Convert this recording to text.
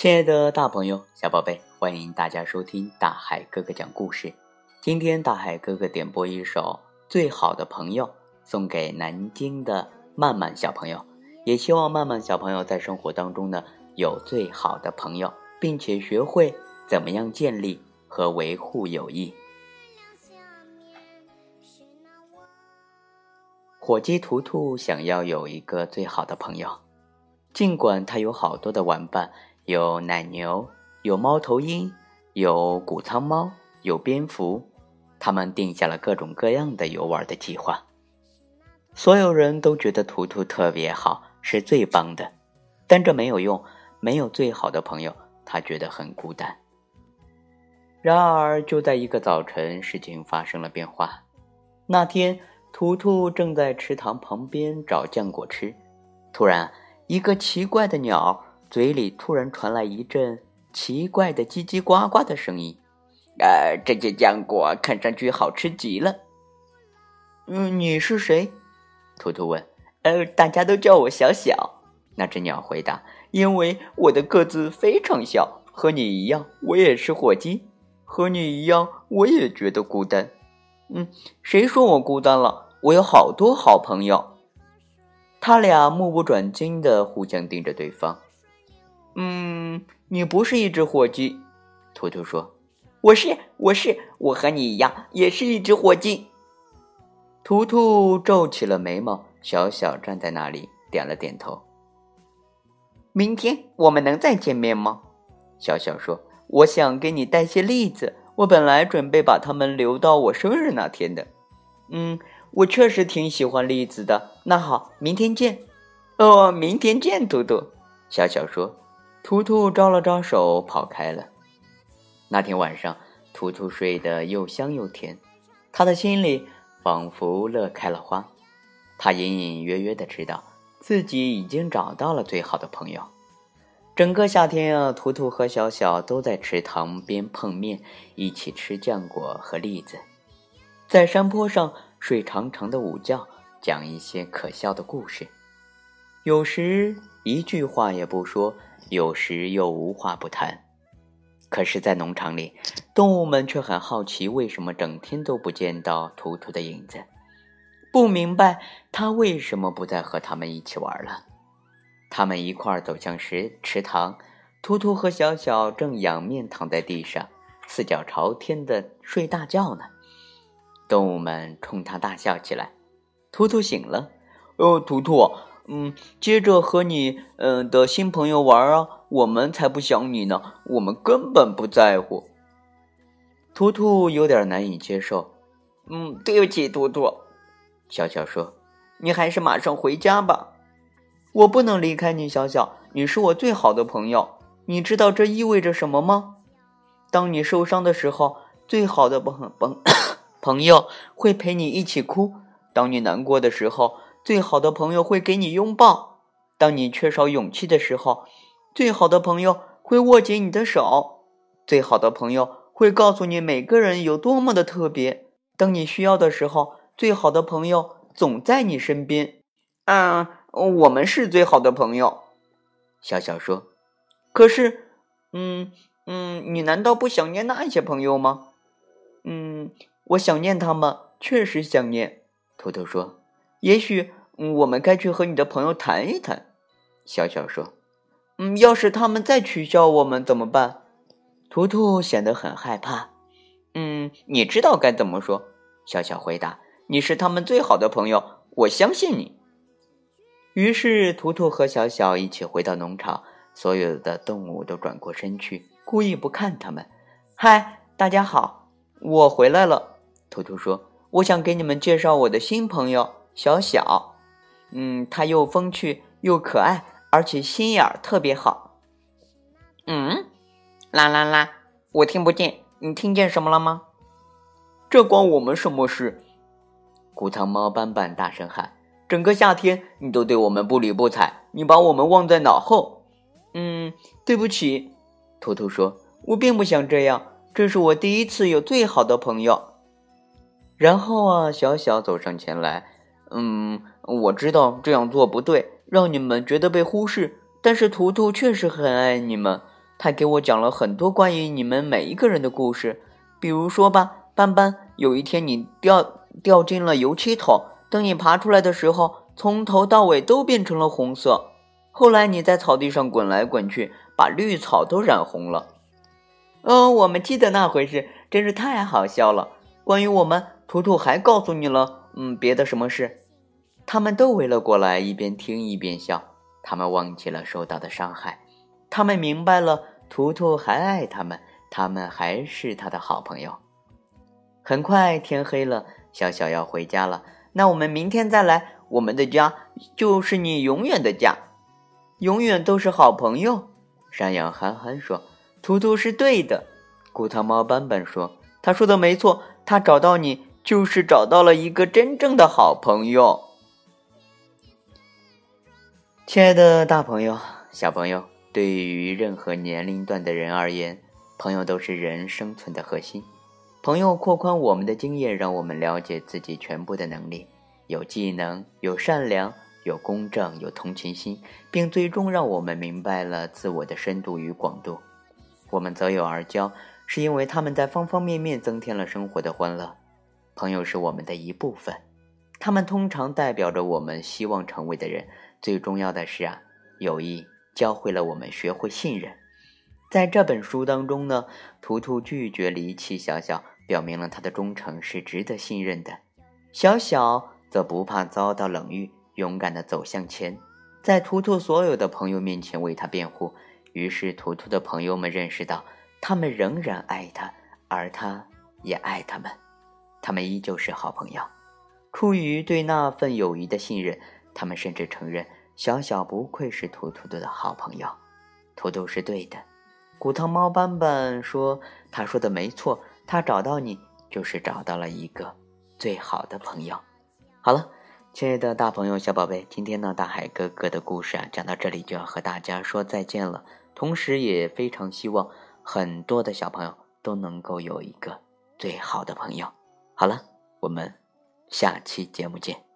亲爱的大朋友、小宝贝，欢迎大家收听大海哥哥讲故事。今天大海哥哥点播一首《最好的朋友》，送给南京的曼曼小朋友。也希望曼曼小朋友在生活当中呢，有最好的朋友，并且学会怎么样建立和维护友谊。火鸡图图想要有一个最好的朋友，尽管他有好多的玩伴。有奶牛，有猫头鹰，有谷仓猫，有蝙蝠，他们定下了各种各样的游玩的计划。所有人都觉得图图特别好，是最棒的，但这没有用，没有最好的朋友，他觉得很孤单。然而，就在一个早晨，事情发生了变化。那天，图图正在池塘旁边找浆果吃，突然，一个奇怪的鸟。嘴里突然传来一阵奇怪的叽叽呱呱的声音，呃，这些浆果看上去好吃极了。嗯，你是谁？图图问。呃，大家都叫我小小。那只鸟回答：“因为我的个子非常小，和你一样，我也是火鸡。和你一样，我也觉得孤单。嗯，谁说我孤单了？我有好多好朋友。”他俩目不转睛的互相盯着对方。嗯，你不是一只火鸡，图图说：“我是，我是，我和你一样，也是一只火鸡。”图图皱起了眉毛，小小站在那里，点了点头。明天我们能再见面吗？小小说：“我想给你带些栗子，我本来准备把它们留到我生日那天的。”嗯，我确实挺喜欢栗子的。那好，明天见。哦，明天见，图图。小小说。图图招了招手，跑开了。那天晚上，图图睡得又香又甜，他的心里仿佛乐开了花。他隐隐约约的知道自己已经找到了最好的朋友。整个夏天啊，图图和小小都在池塘边碰面，一起吃浆果和栗子，在山坡上睡长长的午觉，讲一些可笑的故事。有时一句话也不说。有时又无话不谈，可是，在农场里，动物们却很好奇，为什么整天都不见到图图的影子，不明白他为什么不再和他们一起玩了。他们一块儿走向池池塘，图图和小小正仰面躺在地上，四脚朝天的睡大觉呢。动物们冲他大笑起来。图图醒了，哦，图图。嗯，接着和你嗯的新朋友玩啊，我们才不想你呢，我们根本不在乎。图图有点难以接受。嗯，对不起，图图。小小说：“你还是马上回家吧。”我不能离开你，小小，你是我最好的朋友。你知道这意味着什么吗？当你受伤的时候，最好的朋朋 朋友会陪你一起哭；当你难过的时候。最好的朋友会给你拥抱，当你缺少勇气的时候，最好的朋友会握紧你的手，最好的朋友会告诉你每个人有多么的特别。当你需要的时候，最好的朋友总在你身边。嗯，我们是最好的朋友。小小说，可是，嗯嗯，你难道不想念那些朋友吗？嗯，我想念他们，确实想念。图图说。也许，我们该去和你的朋友谈一谈。小小说：“嗯，要是他们再取笑我们怎么办？”图图显得很害怕。“嗯，你知道该怎么说。”小小回答：“你是他们最好的朋友，我相信你。”于是，图图和小小一起回到农场，所有的动物都转过身去，故意不看他们。“嗨，大家好，我回来了。”图图说：“我想给你们介绍我的新朋友。”小小，嗯，他又风趣又可爱，而且心眼儿特别好。嗯，啦啦啦，我听不见，你听见什么了吗？这关我们什么事？谷仓猫斑斑大声喊：“整个夏天你都对我们不理不睬，你把我们忘在脑后。”嗯，对不起，图图说：“我并不想这样，这是我第一次有最好的朋友。”然后啊，小小走上前来。嗯，我知道这样做不对，让你们觉得被忽视。但是图图确实很爱你们，他给我讲了很多关于你们每一个人的故事。比如说吧，斑斑，有一天你掉掉进了油漆桶，等你爬出来的时候，从头到尾都变成了红色。后来你在草地上滚来滚去，把绿草都染红了。哦，我们记得那回事，真是太好笑了。关于我们，图图还告诉你了，嗯，别的什么事？他们都围了过来，一边听一边笑。他们忘记了受到的伤害，他们明白了，图图还爱他们，他们还是他的好朋友。很快天黑了，小小要回家了。那我们明天再来，我们的家就是你永远的家，永远都是好朋友。山羊憨憨说：“图图是对的。”骨头猫斑斑说：“他说的没错，他找到你就是找到了一个真正的好朋友。”亲爱的，大朋友、小朋友，对于任何年龄段的人而言，朋友都是人生存的核心。朋友扩宽我们的经验，让我们了解自己全部的能力，有技能，有善良，有公正，有同情心，并最终让我们明白了自我的深度与广度。我们择友而交，是因为他们在方方面面增添了生活的欢乐。朋友是我们的一部分，他们通常代表着我们希望成为的人。最重要的是啊，友谊教会了我们学会信任。在这本书当中呢，图图拒绝离弃小小，表明了他的忠诚是值得信任的。小小则不怕遭到冷遇，勇敢地走向前，在图图所有的朋友面前为他辩护。于是，图图的朋友们认识到，他们仍然爱他，而他也爱他们，他们依旧是好朋友。出于对那份友谊的信任。他们甚至承认，小小不愧是图图的好朋友，图图是对的。骨头猫斑斑说：“他说的没错，他找到你就是找到了一个最好的朋友。”好了，亲爱的大朋友、小宝贝，今天呢，大海哥哥的故事啊，讲到这里就要和大家说再见了。同时，也非常希望很多的小朋友都能够有一个最好的朋友。好了，我们下期节目见。